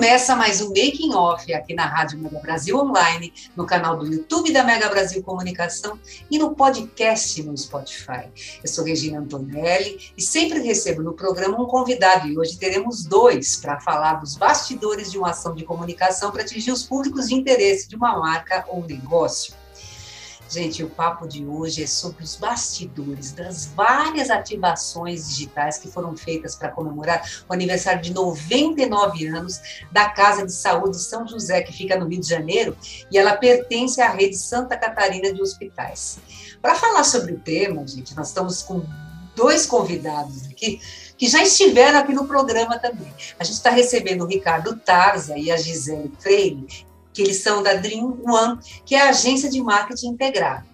Começa mais um Making Off aqui na Rádio Mega Brasil Online, no canal do YouTube da Mega Brasil Comunicação e no podcast no Spotify. Eu sou Regina Antonelli e sempre recebo no programa um convidado e hoje teremos dois para falar dos bastidores de uma ação de comunicação para atingir os públicos de interesse de uma marca ou negócio. Gente, o papo de hoje é sobre os bastidores das várias ativações digitais que foram feitas para comemorar o aniversário de 99 anos da Casa de Saúde São José, que fica no Rio de Janeiro, e ela pertence à rede Santa Catarina de Hospitais. Para falar sobre o tema, gente, nós estamos com dois convidados aqui que já estiveram aqui no programa também. A gente está recebendo o Ricardo Tarza e a Gisele Freire, que eles são da Dream One, que é a agência de marketing integrado.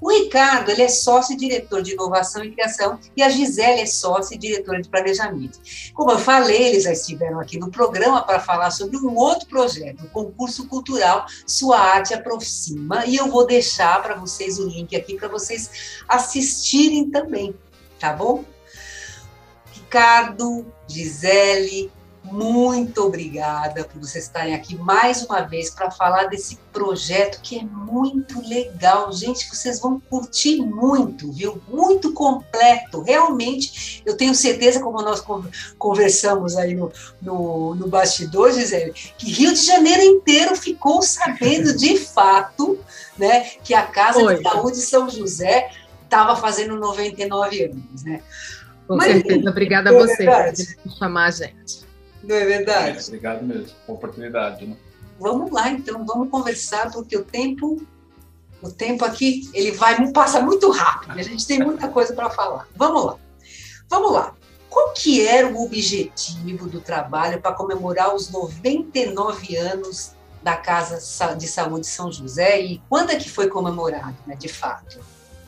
O Ricardo, ele é sócio e diretor de inovação e criação e a Gisele é sócia e diretora de planejamento. Como eu falei, eles já estiveram aqui no programa para falar sobre um outro projeto, o concurso cultural Sua Arte Aproxima, e eu vou deixar para vocês o link aqui para vocês assistirem também, tá bom? Ricardo, Gisele, muito obrigada por vocês estarem aqui mais uma vez para falar desse projeto que é muito legal. Gente, vocês vão curtir muito, viu? Muito completo. Realmente, eu tenho certeza, como nós conversamos aí no, no, no bastidor, Gisele, que Rio de Janeiro inteiro ficou sabendo de fato né, que a Casa Oi. de Saúde São José estava fazendo 99 anos, né? Com Mas, certeza. Obrigada a é você por chamar a gente. Não é verdade? É, obrigado mesmo, oportunidade, né? Vamos lá, então, vamos conversar, porque o tempo, o tempo aqui, ele vai, passa muito rápido, a gente tem muita coisa para falar. Vamos lá. Vamos lá. Qual que era o objetivo do trabalho para comemorar os 99 anos da Casa de Saúde São José e quando é que foi comemorado, né, de fato?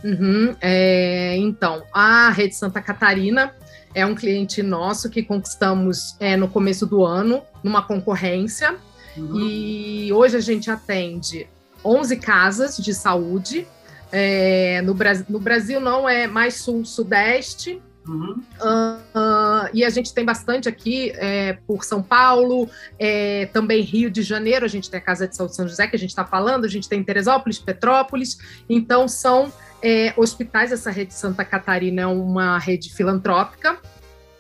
Uhum, é, então, a Rede Santa Catarina é um cliente nosso que conquistamos é, no começo do ano, numa concorrência. Uhum. E hoje a gente atende 11 casas de saúde. É, no, Brasil, no Brasil não é mais sul-sudeste, Uhum. Uh, e a gente tem bastante aqui é, por São Paulo, é, também Rio de Janeiro, a gente tem a Casa de Saúde São José, que a gente está falando, a gente tem Teresópolis, Petrópolis, então são é, hospitais, essa rede Santa Catarina é uma rede filantrópica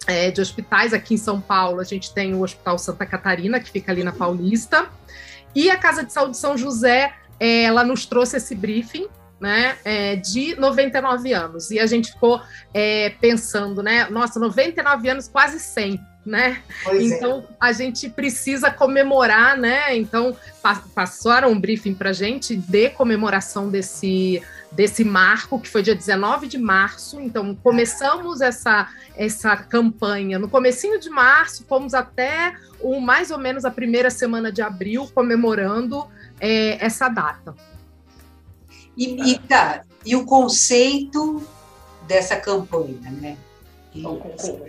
é, de hospitais. Aqui em São Paulo, a gente tem o Hospital Santa Catarina, que fica ali na Paulista. E a Casa de Saúde São José, é, ela nos trouxe esse briefing né, é, de 99 anos. E a gente ficou é, pensando, né, nossa, 99 anos, quase 100 né? Pois é. então é. a gente precisa comemorar, né? Então passaram um briefing para gente de comemoração desse desse marco que foi dia 19 de março. Então começamos essa essa campanha no comecinho de março, fomos até o mais ou menos a primeira semana de abril comemorando é, essa data. E, e, tá, e o conceito dessa campanha, né?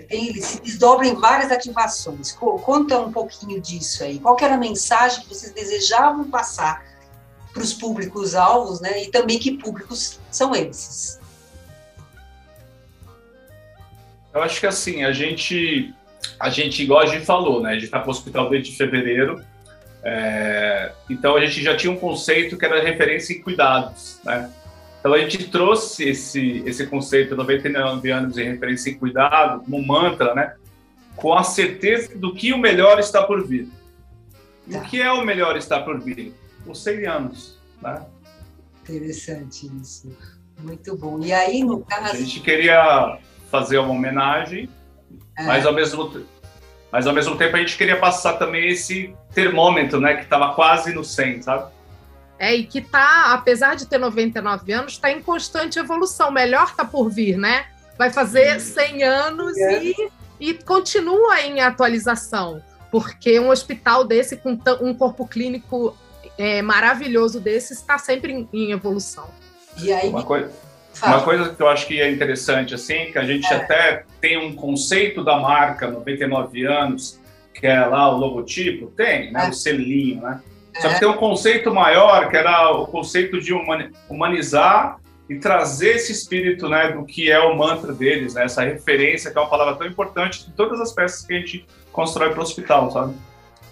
Ele se desdobra em várias ativações. Conta um pouquinho disso aí. Qual era a mensagem que vocês desejavam passar para os públicos-alvos, né? E também que públicos são esses? Eu acho que assim, a gente, a gente igual a gente falou, né? A gente está para o hospital desde fevereiro, é, então a gente já tinha um conceito que era referência em cuidados, né? Então a gente trouxe esse, esse conceito 99 anos em referência em cuidado como mantra, né? Com a certeza do que o melhor está por vir. Tá. O que é o melhor está por vir? Os 100 anos, né? Interessante isso. Muito bom. E aí, no caso... A gente queria fazer uma homenagem, é. mas, ao mesmo, mas ao mesmo tempo a gente queria passar também esse termômetro, né? Que estava quase no 100, sabe? é, e que está, apesar de ter 99 anos, está em constante evolução. Melhor está por vir, né? Vai fazer 100 anos é. e, e continua em atualização, porque um hospital desse, com um corpo clínico é, maravilhoso desse, está sempre em, em evolução. E aí, uma coisa, uma coisa que eu acho que é interessante, assim, que a gente é. até tem um conceito da marca 99 anos, que é lá o logotipo, tem, né? É. O selinho, né? Só que é. tem um conceito maior, que era o conceito de humanizar e trazer esse espírito, né, do que é o mantra deles, né? Essa referência, que é uma palavra tão importante em todas as peças que a gente constrói para o hospital, sabe?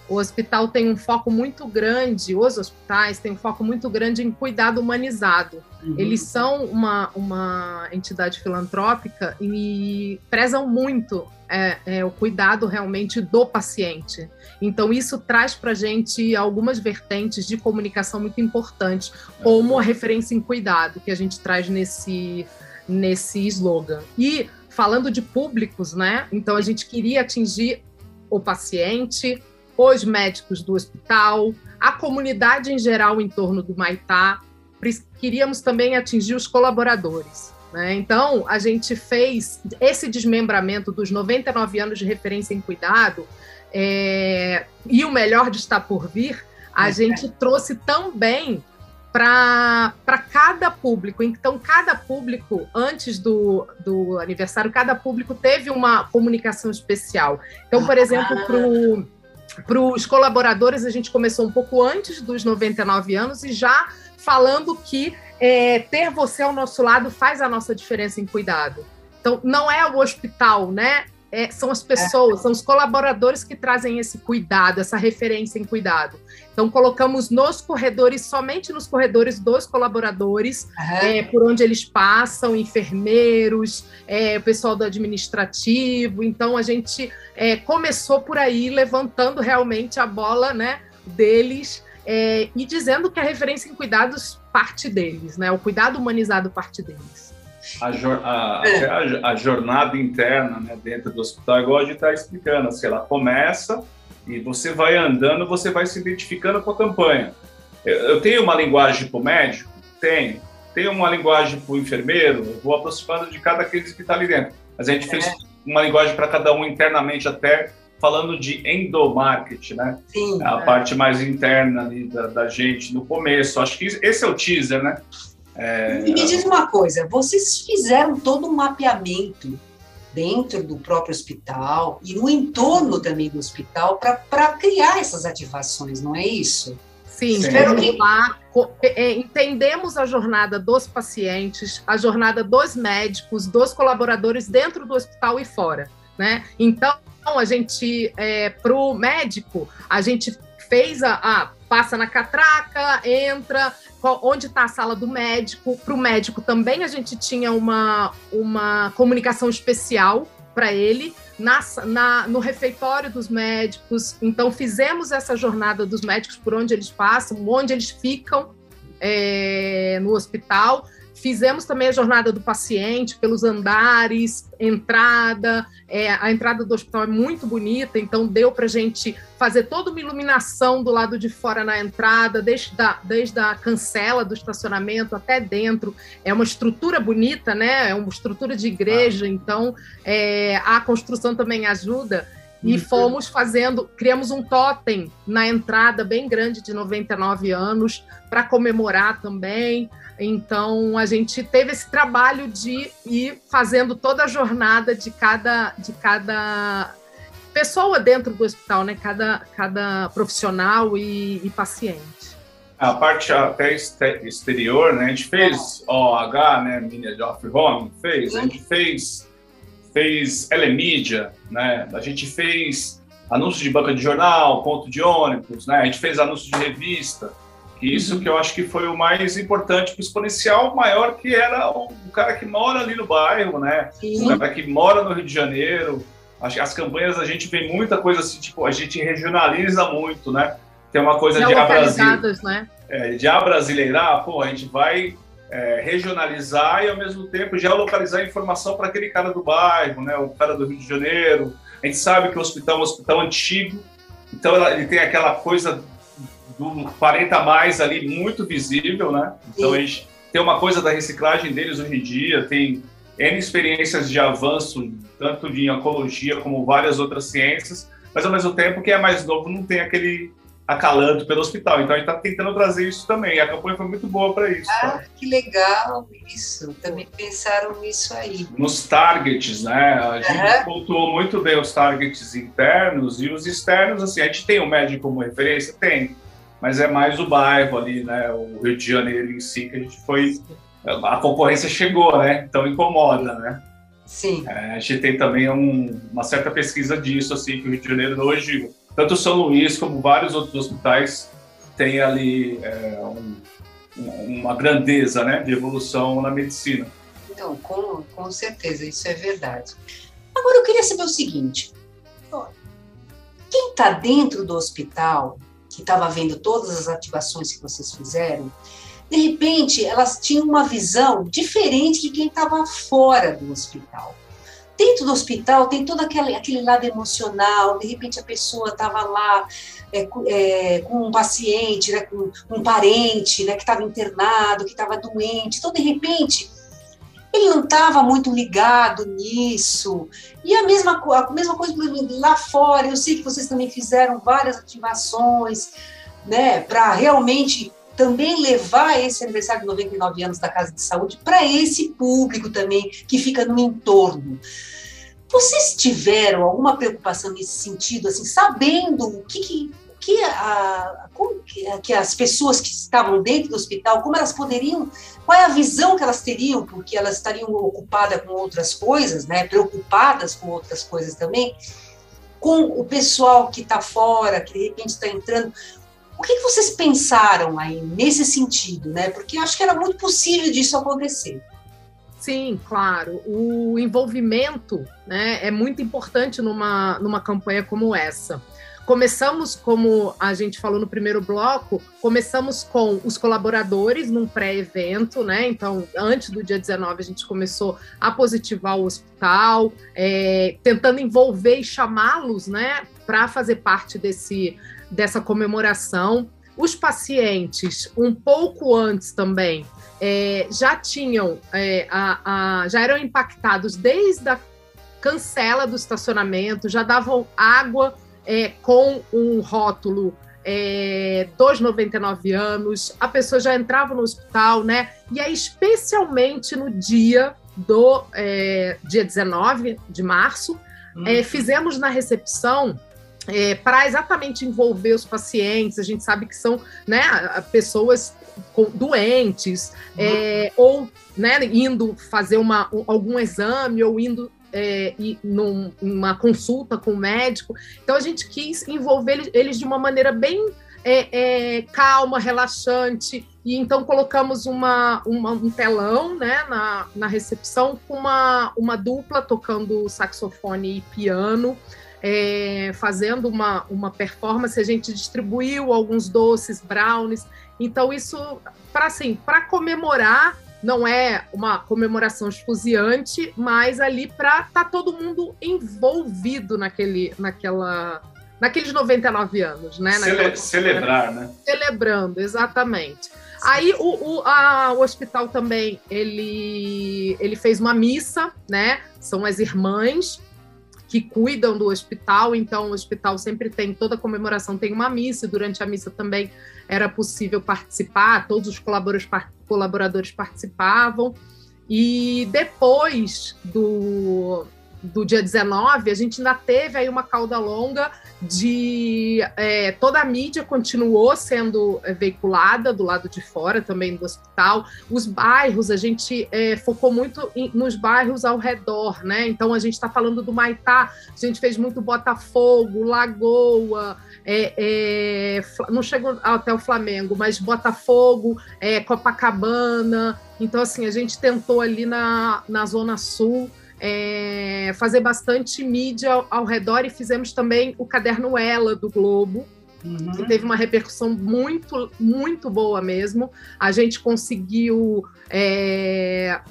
O hospital tem um foco muito grande, os hospitais têm um foco muito grande em cuidado humanizado. Uhum. Eles são uma, uma entidade filantrópica e prezam muito é, é, o cuidado realmente do paciente. Então, isso traz para a gente algumas vertentes de comunicação muito importantes, como a referência em cuidado, que a gente traz nesse, nesse slogan. E falando de públicos, né? Então, a gente queria atingir o paciente, os médicos do hospital, a comunidade em geral em torno do Maitá. Queríamos também atingir os colaboradores. Né? Então, a gente fez esse desmembramento dos 99 anos de referência em cuidado é, e o melhor de estar por vir, a é. gente trouxe também para cada público. Então, cada público, antes do, do aniversário, cada público teve uma comunicação especial. Então, por exemplo, para para os colaboradores, a gente começou um pouco antes dos 99 anos e já falando que é, ter você ao nosso lado faz a nossa diferença em cuidado. Então, não é o hospital, né? É, são as pessoas, são os colaboradores que trazem esse cuidado, essa referência em cuidado. Então, colocamos nos corredores, somente nos corredores dos colaboradores, uhum. é, por onde eles passam, enfermeiros, é, o pessoal do administrativo. Então, a gente é, começou por aí, levantando realmente a bola né, deles é, e dizendo que a referência em cuidados parte deles, né? o cuidado humanizado parte deles a, a, a, a, jornada interna né, dentro do hospital, igual a gente está explicando, assim, ela começa e você vai andando, você vai se identificando com a campanha. Eu, eu tenho uma linguagem para o médico? Tenho. Tenho uma linguagem para o enfermeiro? Eu vou aproximando de cada aqueles que está ali dentro. Mas a gente é. fez uma linguagem para cada um internamente, até falando de endomarketing, né? Sim, a é. parte mais interna ali da, da gente no começo. Acho que esse é o teaser, né? É... Me diz uma coisa, vocês fizeram todo um mapeamento dentro do próprio hospital e no entorno também do hospital para criar essas ativações, não é isso? Sim, que... lá, é, entendemos a jornada dos pacientes, a jornada dos médicos, dos colaboradores dentro do hospital e fora, né? Então, a gente, é, para o médico, a gente fez a, a, passa na catraca, entra, onde está a sala do médico. Para o médico também a gente tinha uma, uma comunicação especial para ele na, na, no refeitório dos médicos. Então fizemos essa jornada dos médicos por onde eles passam, onde eles ficam é, no hospital. Fizemos também a jornada do paciente pelos andares, entrada. É, a entrada do hospital é muito bonita, então deu para a gente fazer toda uma iluminação do lado de fora na entrada, desde a, desde a cancela do estacionamento até dentro. É uma estrutura bonita, né? É uma estrutura de igreja, ah. então é, a construção também ajuda. E fomos fazendo, criamos um totem na entrada bem grande de 99 anos para comemorar também. Então a gente teve esse trabalho de ir fazendo toda a jornada de cada, de cada pessoa dentro do hospital, né? Cada, cada profissional e, e paciente. A parte até exterior, né? A gente fez OH, né? Media of Home, fez. A gente fez, fez Elemídia, né? A gente fez anúncio de banca de jornal, ponto de ônibus, né? A gente fez anúncio de revista. Isso uhum. que eu acho que foi o mais importante, o exponencial maior que era o, cara que mora ali no bairro, né? Sim. O cara que mora no Rio de Janeiro. Acho as campanhas a gente vê muita coisa assim, tipo, a gente regionaliza muito, né? Tem uma coisa de abrasil, né? É, de abrasileirar, pô, a gente vai é, regionalizar e ao mesmo tempo geolocalizar a informação para aquele cara do bairro, né? O cara do Rio de Janeiro. A gente sabe que o hospital é um hospital antigo, então ele tem aquela coisa do 40 mais ali muito visível, né? Então Sim. a gente tem uma coisa da reciclagem deles hoje em dia, tem N experiências de avanço, tanto de oncologia como várias outras ciências, mas ao mesmo tempo quem é mais novo não tem aquele acalanto pelo hospital. Então a gente está tentando trazer isso também. A campanha foi muito boa para isso. Ah, tá? que legal isso. Também pensaram nisso aí. Nos targets, né? A gente uhum. pontuou muito bem os targets internos e os externos. Assim, a gente tem o médico como referência? Tem. Mas é mais o bairro ali, né? O Rio de Janeiro em si, que a gente foi. A concorrência chegou, né? Então incomoda, né? Sim. É, a gente tem também um, uma certa pesquisa disso, assim, que o Rio de Janeiro hoje tanto São Luís como vários outros hospitais têm ali é, um, uma grandeza né, de evolução na medicina. Não, com, com certeza, isso é verdade. Agora, eu queria saber o seguinte: quem está dentro do hospital, que estava vendo todas as ativações que vocês fizeram, de repente elas tinham uma visão diferente de quem estava fora do hospital. Dentro do hospital tem todo aquele, aquele lado emocional, de repente a pessoa estava lá é, é, com um paciente, né, com um parente né, que estava internado, que estava doente, então de repente ele não estava muito ligado nisso. E a mesma, a mesma coisa lá fora, eu sei que vocês também fizeram várias ativações, né, para realmente também levar esse aniversário de 99 anos da Casa de Saúde para esse público também que fica no entorno. Vocês tiveram alguma preocupação nesse sentido, assim, sabendo o que, que, que, a, que, que as pessoas que estavam dentro do hospital, como elas poderiam, qual é a visão que elas teriam, porque elas estariam ocupadas com outras coisas, né, preocupadas com outras coisas também, com o pessoal que está fora, que de repente está entrando. O que, que vocês pensaram aí nesse sentido, né? Porque eu acho que era muito possível disso acontecer. Sim, claro. O envolvimento né, é muito importante numa, numa campanha como essa. Começamos, como a gente falou no primeiro bloco, começamos com os colaboradores num pré-evento, né? Então, antes do dia 19, a gente começou a positivar o hospital, é, tentando envolver e chamá-los, né, para fazer parte desse, dessa comemoração. Os pacientes, um pouco antes também, é, já tinham, é, a, a, já eram impactados desde a cancela do estacionamento, já davam água é, com um rótulo é, dos 99 anos, a pessoa já entrava no hospital, né? E aí, especialmente no dia do é, dia 19 de março, é, uhum. fizemos na recepção é, para exatamente envolver os pacientes. A gente sabe que são né, pessoas doentes, uhum. é, ou né, indo fazer uma, algum exame, ou indo é, num, uma consulta com o médico. Então a gente quis envolver eles de uma maneira bem é, é, calma, relaxante. E então colocamos uma, uma, um telão né, na, na recepção com uma, uma dupla tocando saxofone e piano é, fazendo uma, uma performance, a gente distribuiu alguns doces, brownies. Então, isso, para assim, para comemorar, não é uma comemoração esfuziante, mas ali para estar tá todo mundo envolvido naquele, naquela, naqueles 99 anos, né? Cele celebrar, né? Celebrando, exatamente. Aí o, o, a, o hospital também ele, ele fez uma missa, né? São as irmãs que cuidam do hospital, então o hospital sempre tem, toda comemoração tem uma missa, e durante a missa também era possível participar, todos os colaboradores, participavam. E depois do, do dia 19, a gente ainda teve aí uma cauda longa de é, toda a mídia continuou sendo é, veiculada do lado de fora também do hospital. Os bairros, a gente é, focou muito em, nos bairros ao redor, né? Então a gente está falando do Maitá, a gente fez muito Botafogo, Lagoa, é, é, não chegou até o Flamengo, mas Botafogo, é, Copacabana. Então, assim, a gente tentou ali na, na Zona Sul é, fazer bastante mídia ao, ao, redor e fizemos também o caderno Ela do Globo. Uhum. Que teve uma repercussão muito, muito boa mesmo. A gente conseguiu é,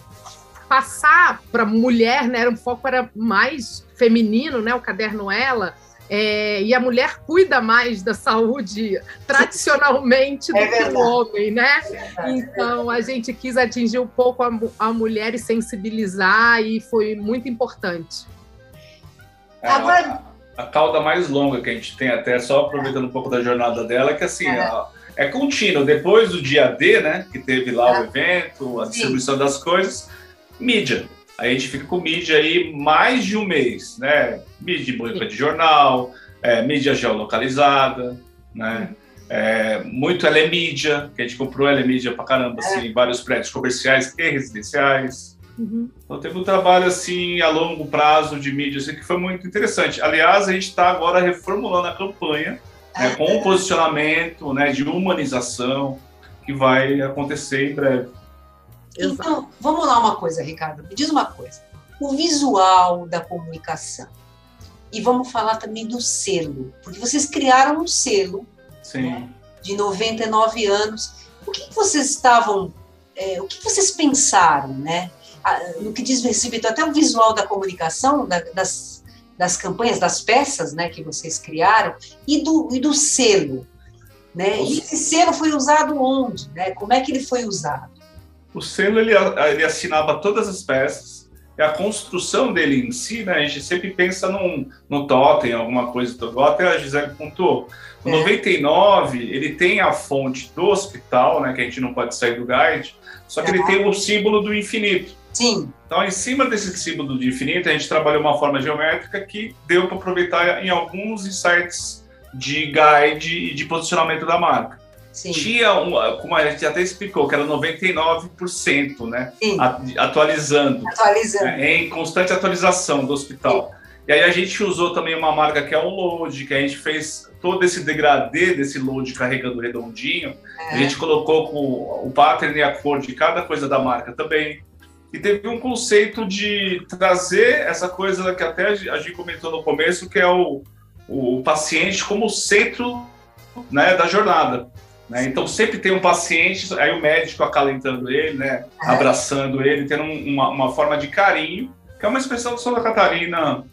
passar para mulher, né? O foco era mais feminino, né? O caderno Ela, É, e a mulher cuida mais da saúde tradicionalmente do é que o homem, né? Então a gente quis atingir um pouco a, a mulher e sensibilizar, e foi muito importante. É, Agora... a, a, cauda mais longa que a gente tem, até só aproveitando um pouco da jornada dela, é que assim, é, a, é contínuo. Depois do dia D, né? Que teve lá o é. evento, a distribuição Sim. das coisas, mídia. Aí a gente fica com mídia aí mais de um mês, né? Mídia de banca de jornal, é, mídia geolocalizada, né? É, muito telemídia, que a gente comprou telemídia pra caramba, assim, é. vários prédios comerciais e residenciais. Uhum. Então teve um trabalho assim a longo prazo de mídia assim, que foi muito interessante. Aliás, a gente está agora reformulando a campanha né, com um posicionamento né, de humanização que vai acontecer em breve. Então, vamos lá uma coisa, Ricardo. Me diz uma coisa. O visual da comunicação. E vamos falar também do selo. Porque vocês criaram um selo né, de 99 anos. O que vocês estavam. É, o que vocês pensaram, né? No que diz respeito até o visual da comunicação, da, das, das campanhas, das peças né, que vocês criaram, e do, e do selo. Né? E esse selo foi usado onde? Né? Como é que ele foi usado? O selo ele, ele assinava todas as peças, e a construção dele em si, né, a gente sempre pensa num, no totem, alguma coisa do até a Gisele pontuou. No é. 99, ele tem a fonte do hospital, né, que a gente não pode sair do guide, só que é. ele tem o símbolo do infinito. Sim. Então, em cima desse símbolo do infinito, a gente trabalhou uma forma geométrica que deu para aproveitar em alguns insights de guide e de posicionamento da marca. Sim. Tinha, uma, como a gente até explicou, que era 99%, né? Sim. Atualizando. Atualizando. Né? Em constante atualização do hospital. Sim. E aí a gente usou também uma marca que é o Load, que a gente fez todo esse degradê desse load carregando redondinho. É. A gente colocou com o pattern e a cor de cada coisa da marca também. E teve um conceito de trazer essa coisa que até a gente comentou no começo, que é o, o paciente como centro né, da jornada. Né? Então sempre tem um paciente, aí o médico acalentando ele, né? É. abraçando ele, tendo uma, uma, forma de carinho, que é uma expressão de Santa Catarina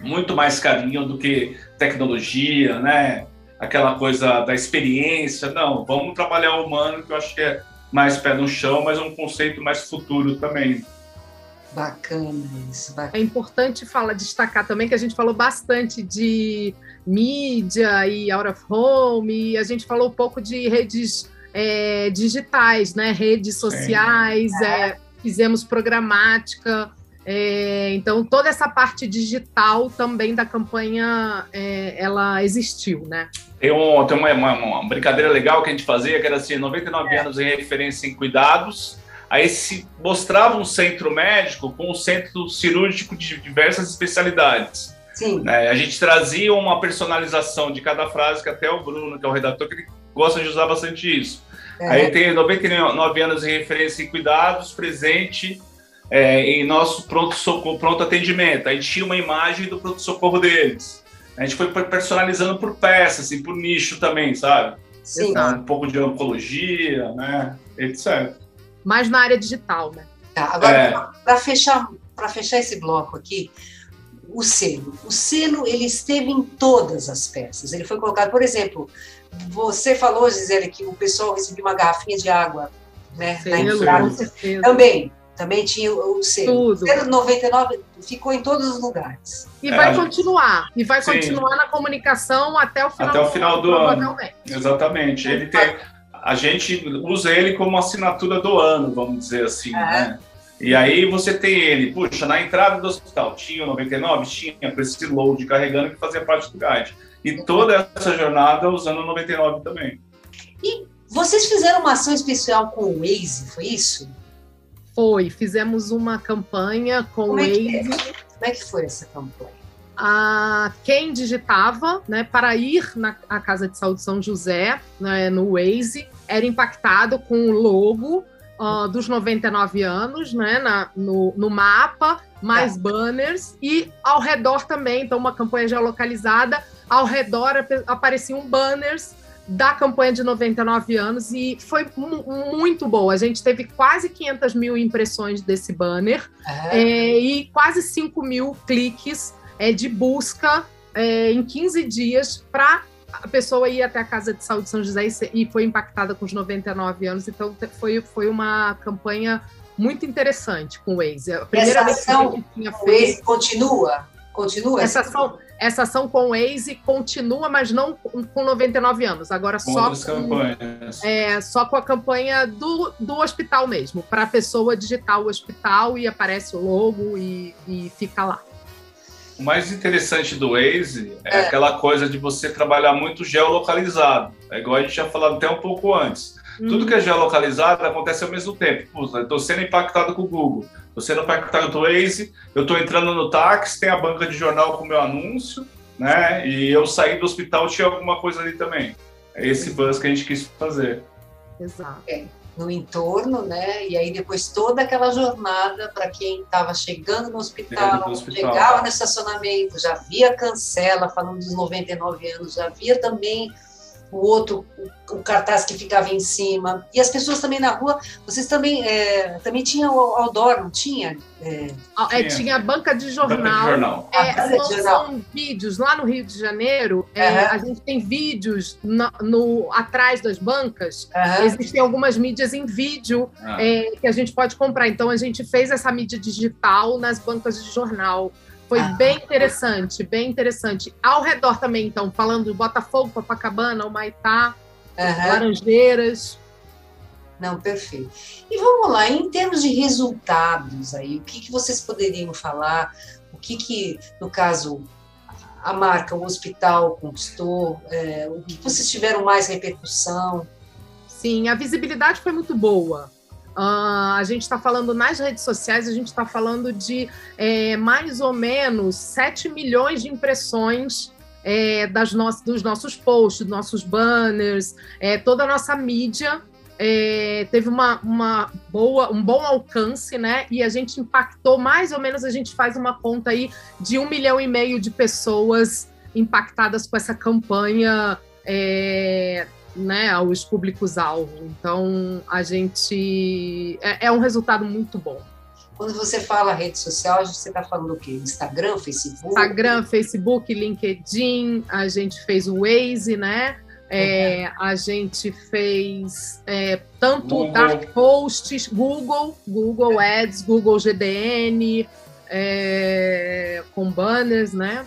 muito mais carinho do que tecnologia, né? aquela coisa da experiência. Não, vamos trabalhar o humano, que eu acho que é mais pé no chão, mas um conceito mais futuro também. Bacana isso. Bacana. É importante falar, destacar também que a gente falou bastante de mídia e out of home, e a gente falou um pouco de redes é, digitais, né? Redes sociais, é, fizemos programática. É, então toda essa parte digital também da campanha é, ela existiu, né? Tem, um, tem uma, uma, uma, brincadeira legal que a gente fazia, que era assim, 99 é. anos em referência em cuidados, Aí se mostrava um centro médico com um centro cirúrgico de diversas especialidades. Sim. Né? A gente trazia uma personalização de cada frase, que até o Bruno, que é o redator, que ele gosta de usar bastante isso. É. Aí tem 99 anos em referência em cuidados, presente é, em nosso pronto-socorro, pronto atendimento. Aí tinha uma imagem do pronto-socorro deles. A gente foi personalizando por peça, assim, por nicho também, sabe? Sim. Um pouco de oncologia, né? Etc mais na área digital, né? Tá, agora, é. para fechar, para fechar esse bloco aqui, o selo. O selo, ele esteve em todas as peças. Ele foi colocado, por exemplo, você falou, Gisele, que o pessoal recebia uma garrafinha de água, né? Selo, na entrada. Também, também tinha o selo. Tudo. O selo 99 ficou em todos os lugares. E vai é, continuar. E vai sim. continuar na comunicação até o final, até o final do, do ano. Exatamente. Ele tem a gente usa ele como assinatura do ano, vamos dizer assim, é. né? E aí você tem ele, puxa, na entrada do hospital tinha o 99? Tinha, com esse load carregando que fazia parte do guide. E toda essa jornada usando o 99 também. E vocês fizeram uma ação especial com o Waze, foi isso? Foi, fizemos uma campanha com Como o Waze. É Como é que foi essa campanha? a quem digitava, né, para ir na Casa de Saúde São José, né, no Waze, era impactado com o logo uh, dos 99 anos, né, na, no, no mapa, mais é. banners e ao redor também, então uma campanha geolocalizada, ao redor apareciam banners da campanha de 99 anos e foi muito boa. A gente teve quase 500 mil impressões desse banner é. É, e quase 5 mil cliques é, de busca é, em 15 dias para a pessoa ir até a Casa de Saúde São José e, foi impactada com os 99 anos. Então, foi, foi uma campanha muito interessante com o Waze. A primeira Essa ação, vez que tinha feito... o Waze continua? Continua? Essa ação, essa ação com o Waze continua, mas não com 99 anos. Agora com só com, é, só com a campanha do, do hospital mesmo, para a pessoa digitar o hospital e aparece o logo e, e fica lá. O mais interessante do Waze é, é, aquela coisa de você trabalhar muito geolocalizado. É igual a gente tinha falado até um pouco antes. Hum. Tudo que é geolocalizado acontece ao mesmo tempo. Puxa, eu estou sendo impactado com o Google, estou sendo impactado com o Waze, eu estou entrando no táxi, tem a banca de jornal com o meu anúncio, né? E eu saí do hospital, tinha alguma coisa ali também. É esse buzz que a gente quis fazer. Exato. É no entorno, né? E aí depois toda aquela jornada para quem estava chegando no hospital, hospital, chegava no estacionamento, já via cancela falando dos 99 anos, já via também o outro, o, cartaz que ficava em cima. E as pessoas também na rua, vocês também, é, também tinham o outdoor, não tinha? É, é, tinha banca de jornal. Banca de jornal. É, são, de jornal. são, vídeos. Lá no Rio de Janeiro, uhum. a gente tem vídeos no, no atrás das bancas. Uhum. Existem algumas mídias em vídeo uhum. que a gente pode comprar. Então, a gente fez essa mídia digital nas bancas de jornal. Foi ah. bem interessante, bem interessante. Ao redor também, então, falando de Botafogo, Copacabana, Humaitá, uhum. Laranjeiras. Não, perfeito. E vamos lá, em termos de resultados aí, o que, que vocês poderiam falar? O que, que no caso, a marca, o hospital conquistou? É, o que vocês tiveram mais repercussão? Sim, a visibilidade foi muito boa. Uh, a gente está falando nas redes sociais, a gente está falando de é, mais ou menos 7 milhões de impressões é, das no dos nossos posts, dos nossos banners, é, toda a nossa mídia é, teve uma, uma, boa, um bom alcance, né? E a gente impactou mais ou menos, a gente faz uma conta aí de um milhão e meio de pessoas impactadas com essa campanha é, né, aos públicos-alvo. Então, a gente. É, é, um resultado muito bom. Quando você fala rede social, você está falando o quê? Instagram, Facebook? Instagram, Facebook, LinkedIn, a gente fez o Waze, né? É, a gente fez é, tanto Google. dark posts, Google, Google Ads, Google GDN, é, com banners, né?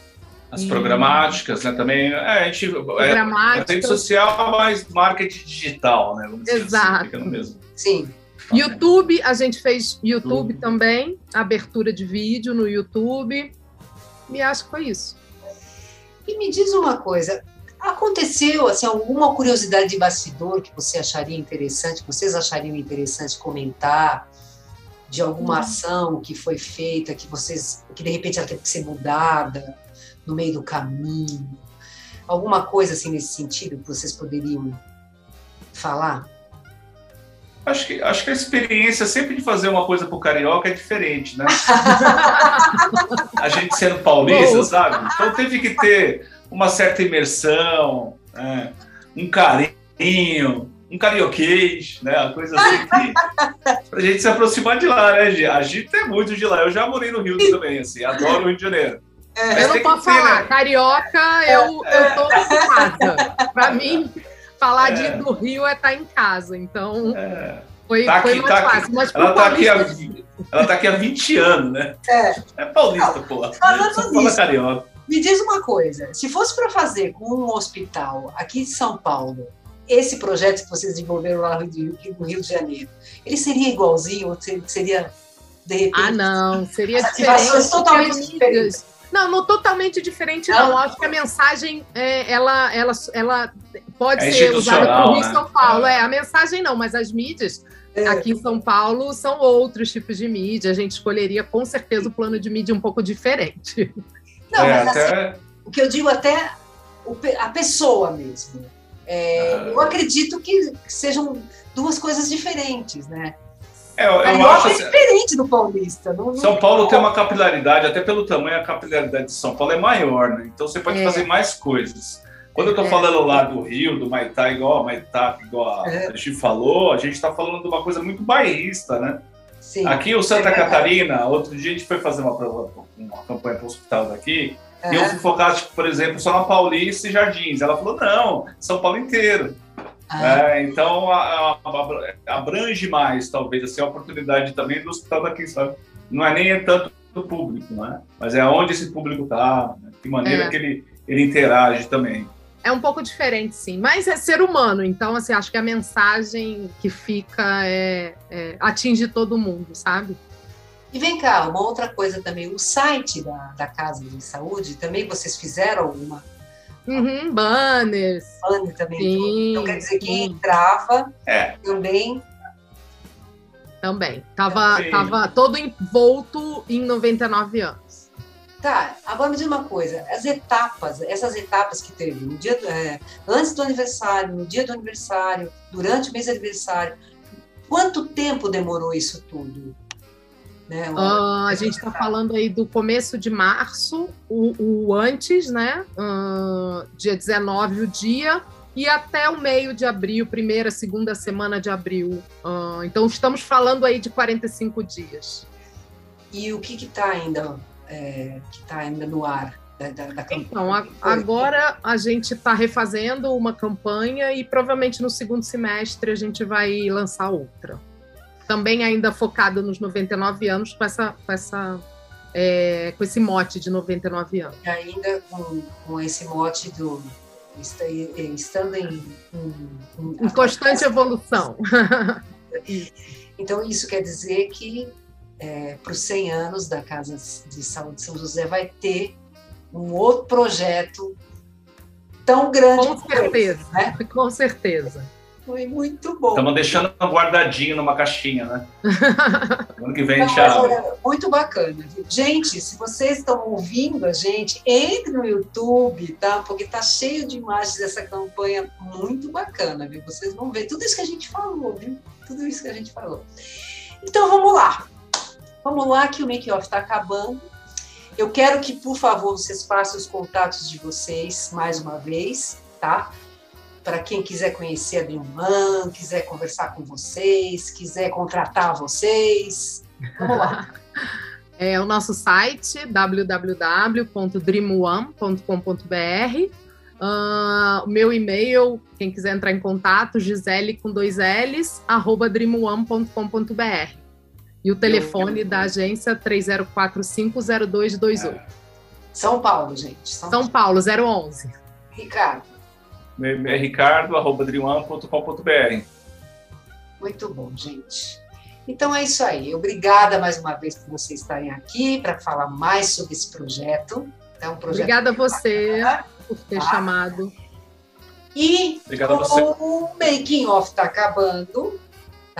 As programáticas, né? Também. É, a gente. É, rede social, mas marketing digital, né? Vamos Exato. Assim, mesmo. Sim. YouTube, a gente fez YouTube uhum. também, abertura de vídeo no YouTube. E acho que foi isso. E me diz uma coisa, aconteceu assim alguma curiosidade de bastidor que você acharia interessante, que vocês achariam interessante comentar de alguma uhum. ação que foi feita, que vocês, que de repente ela teve que ser mudada? No meio do caminho? Alguma coisa assim nesse sentido que vocês poderiam falar? Acho que, acho que a experiência sempre de fazer uma coisa pro carioca é diferente, né? a gente sendo paulista, sabe? Então teve que ter uma certa imersão, né? um carinho, um carioquês, né? Uma coisa assim que, pra gente se aproximar de lá, né, Gi? A gente é muito de lá. Eu já morei no Rio também, assim, adoro o Rio de Janeiro. É, eu não posso falar. Né? Carioca, eu, eu tô em casa. Para mim, falar de, é. do Rio é estar tá em casa. Então, é. foi, tá foi aqui, mais tá fácil. Mas ela, tá aqui há, ela tá aqui há 20 anos, né? É, é paulista, pô. Falando fala carioca. Me diz uma coisa: se fosse para fazer com um hospital aqui em São Paulo, esse projeto que vocês desenvolveram lá no Rio, no Rio de Janeiro, ele seria igualzinho ou seria de repente? Ah, não, seria diferente. totalmente diferentes. Não, não totalmente diferente, não. não. Acho que a mensagem, é, ela, ela, ela pode é ser usada para o Rio né? São Paulo. É. é. a mensagem não, mas as mídias é. aqui em São Paulo são outros tipos de mídia. A gente escolheria com certeza o plano de mídia um pouco diferente. Não, é, mas até... assim, o que eu digo até a pessoa mesmo. É, ah. Eu acredito que sejam duas coisas diferentes, né? É, eu, eu acho é assim, diferente do paulista. Não, São Paulo tem uma capilaridade, até pelo tamanho, a capilaridade de São Paulo é maior, né? Então você pode é. fazer mais coisas. Quando eu estou é. falando lá do Rio, do Maitá, igual a Maitá, igual a, é. falou, a gente está falando de uma coisa muito bairrista, né? Sim, Aqui o Santa é Catarina, outro dia a gente foi fazer uma, uma campanha para o hospital daqui, É. E eu fui focar, tipo, por exemplo, só na Paulista e Jardins. Ela falou, não, São Paulo inteiro. Ah. É, então a, a, abrange mais, talvez, assim, a oportunidade também do hospital daqui, sabe? Não é nem tanto do público, né? Mas é onde esse público está, né? de maneira é. que ele, ele interage também. É um pouco diferente, sim. Mas é ser humano, então, assim, acho que a mensagem que fica é, é atinge todo mundo, sabe? E vem cá, uma outra coisa também, o site da, da Casa de Saúde, também vocês fizeram alguma Uhum, banners. Banner também. Sim, então quer dizer que entrava é. também. Também. Tava, tava todo envolto em 99 anos. Tá, agora me diz uma coisa, as etapas, essas etapas que teve, no dia do, é, antes do aniversário, no dia do aniversário, durante o mês de aniversário, quanto tempo demorou isso tudo? Né? Uh, a gente está falando aí do começo de março, o, o antes, né? Uh, dia 19 o dia, e até o meio de abril, primeira, segunda semana de abril. Uh, então estamos falando aí de 45 dias. E o que está ainda, é, que tá ainda no ar? Da, da, da então, a, agora a gente está refazendo uma campanha e provavelmente no segundo semestre a gente vai lançar outra também ainda focado nos 99 anos, com, essa, com, essa, é, com esse mote de 99 anos. E ainda com, com esse mote do estando em, em, em, em constante evolução. então, isso quer dizer que é, para os 100 anos da Casa de Saúde de São José vai ter um outro projeto tão grande. Com certeza, esse, né? com certeza. Foi muito bom. Estamos deixando guardadinho numa caixinha, né? ano que vem, tchau. Muito bacana. Gente, se vocês estão ouvindo a gente, entre no YouTube, tá? Porque tá cheio de imagens dessa campanha muito bacana, viu? Vocês vão ver tudo isso que a gente falou, viu? Tudo isso que a gente falou. Então vamos lá. Vamos lá que o Make Off está acabando. Eu quero que, por favor, vocês façam os contatos de vocês mais uma vez, tá? Para quem quiser conhecer a Bioman, quiser conversar com vocês, quiser contratar vocês. Vamos lá. É o nosso site www.dreamone.com.br. Uh, o meu e-mail, quem quiser entrar em contato, Gisele com dois L's, arroba dreamone.com.br. E o telefone da agência 30450228. É. São Paulo, gente. São, São Paulo, 011. Ricardo é ricardo.driwan.com.br. Muito bom, gente. Então é isso aí. Obrigada mais uma vez por vocês estarem aqui para falar mais sobre esse projeto. É um projeto Obrigada a você bacana, por ter tá? chamado. E Obrigada o making off está acabando,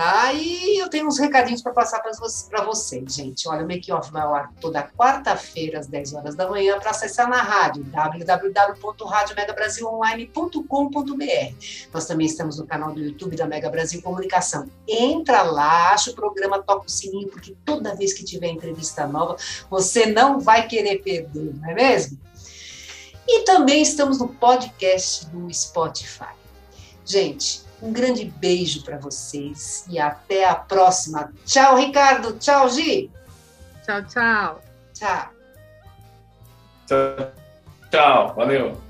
Tá? E eu tenho uns recadinhos para passar para vocês, gente. Olha, o Make Off vai ao ar toda quarta-feira, às 10 horas da manhã, para acessar na rádio, www.radiomegabrasilonline.com.br. Nós também estamos no canal do YouTube da Mega Brasil Comunicação. Entra lá, acha o programa, toca o sininho, porque toda vez que tiver entrevista nova, você não vai querer perder, não é mesmo? E também estamos no podcast do Spotify. Gente, um grande beijo para vocês e até a próxima. Tchau, Ricardo. Tchau, Gi. Tchau, tchau. Tchau. Tchau. Tchau. Valeu.